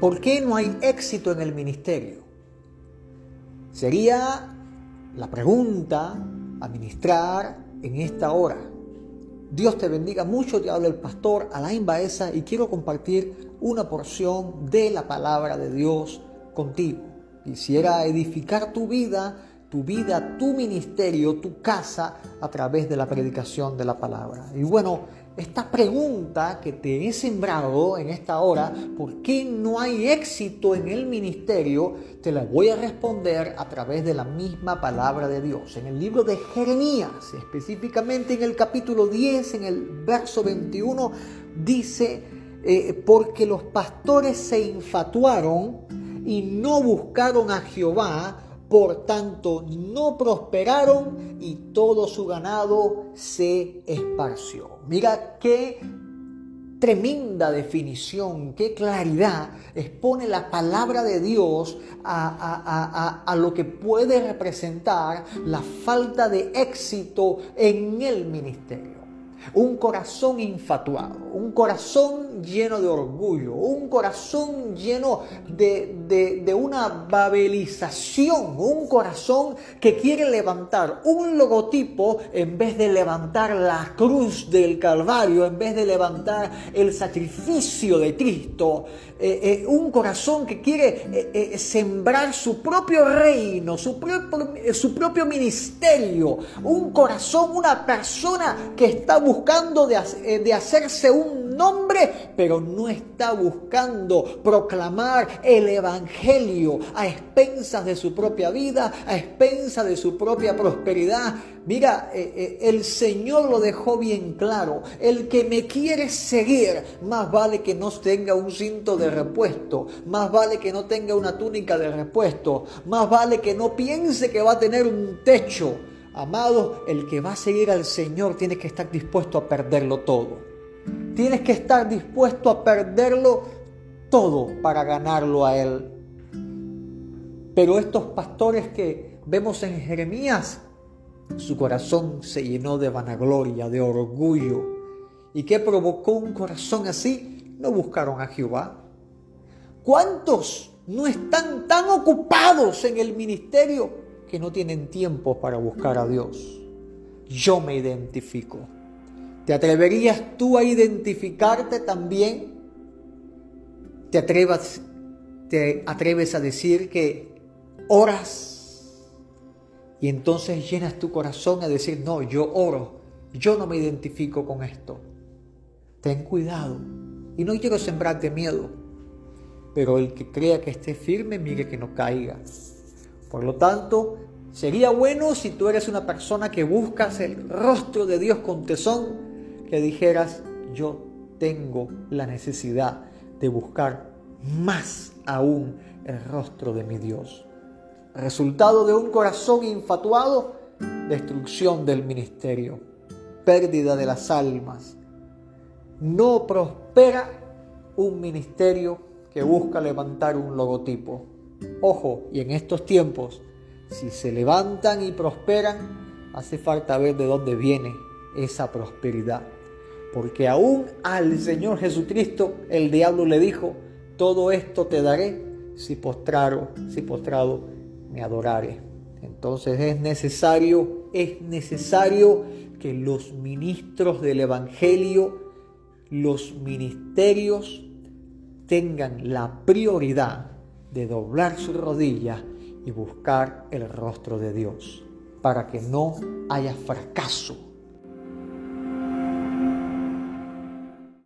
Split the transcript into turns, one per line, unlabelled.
¿Por qué no hay éxito en el ministerio? Sería la pregunta a ministrar en esta hora. Dios te bendiga mucho, te habla el pastor Alain Baeza y quiero compartir una porción de la palabra de Dios contigo. Quisiera edificar tu vida, tu vida, tu ministerio, tu casa a través de la predicación de la palabra. Y bueno, esta pregunta que te he sembrado en esta hora, ¿por qué no hay éxito en el ministerio? Te la voy a responder a través de la misma palabra de Dios. En el libro de Jeremías, específicamente en el capítulo 10, en el verso 21, dice, eh, porque los pastores se infatuaron y no buscaron a Jehová, por tanto no prosperaron y todo su ganado se esparció. Mira qué tremenda definición, qué claridad expone la palabra de Dios a, a, lo que puede representar la falta de éxito en el ministerio un corazón infatuado, un corazón lleno de orgullo, un corazón lleno de, de, una babelización, un corazón que quiere levantar un logotipo en vez de levantar la cruz del Calvario, en vez de levantar el sacrificio de Cristo, eh, eh, un corazón que quiere eh, sembrar su propio reino, su propio, su propio ministerio, un corazón, una persona que está buscando buscando de, de hacerse un nombre, pero no está buscando proclamar el Evangelio a expensas de su propia vida, a expensas de su propia prosperidad. Mira, eh, eh, el Señor lo dejó bien claro. El que me quiere seguir, más vale que no tenga un cinto de repuesto, más vale que no tenga una túnica de repuesto, más vale que no piense que va a tener un techo Amado, el que va a seguir al Señor tiene que estar dispuesto a perderlo todo. Tienes que estar dispuesto a perderlo todo para ganarlo a Él. Pero estos pastores que vemos en Jeremías, su corazón se llenó de vanagloria, de orgullo. ¿Y qué provocó un corazón así? No buscaron a Jehová. ¿Cuántos no están tan ocupados en el ministerio que no tienen tiempo para buscar a Dios. Yo me identifico. ¿Te atreverías tú a identificarte también? ¿Te, atrevas, te atreves a decir que oras y entonces llenas tu corazón a decir, no, yo oro, yo no me identifico con esto? Ten cuidado. Y no quiero sembrarte miedo, pero el que crea que esté firme, mire que no caiga. Por lo tanto, sería bueno si tú eres una persona que buscas el rostro de Dios con tesón, que dijeras, yo tengo la necesidad de buscar más aún el rostro de mi Dios. Resultado de un corazón infatuado, destrucción del ministerio, pérdida de las almas. No prospera un ministerio que busca levantar un logotipo. Ojo, y en estos tiempos, si se levantan y prosperan, hace falta ver de dónde viene esa prosperidad. Porque aún al Señor Jesucristo el diablo le dijo, todo esto te daré si postraro, si postrado me adorare. Entonces es necesario, es necesario que los ministros del Evangelio, los ministerios, tengan la prioridad de doblar su rodilla y buscar el rostro de Dios, para que no haya fracaso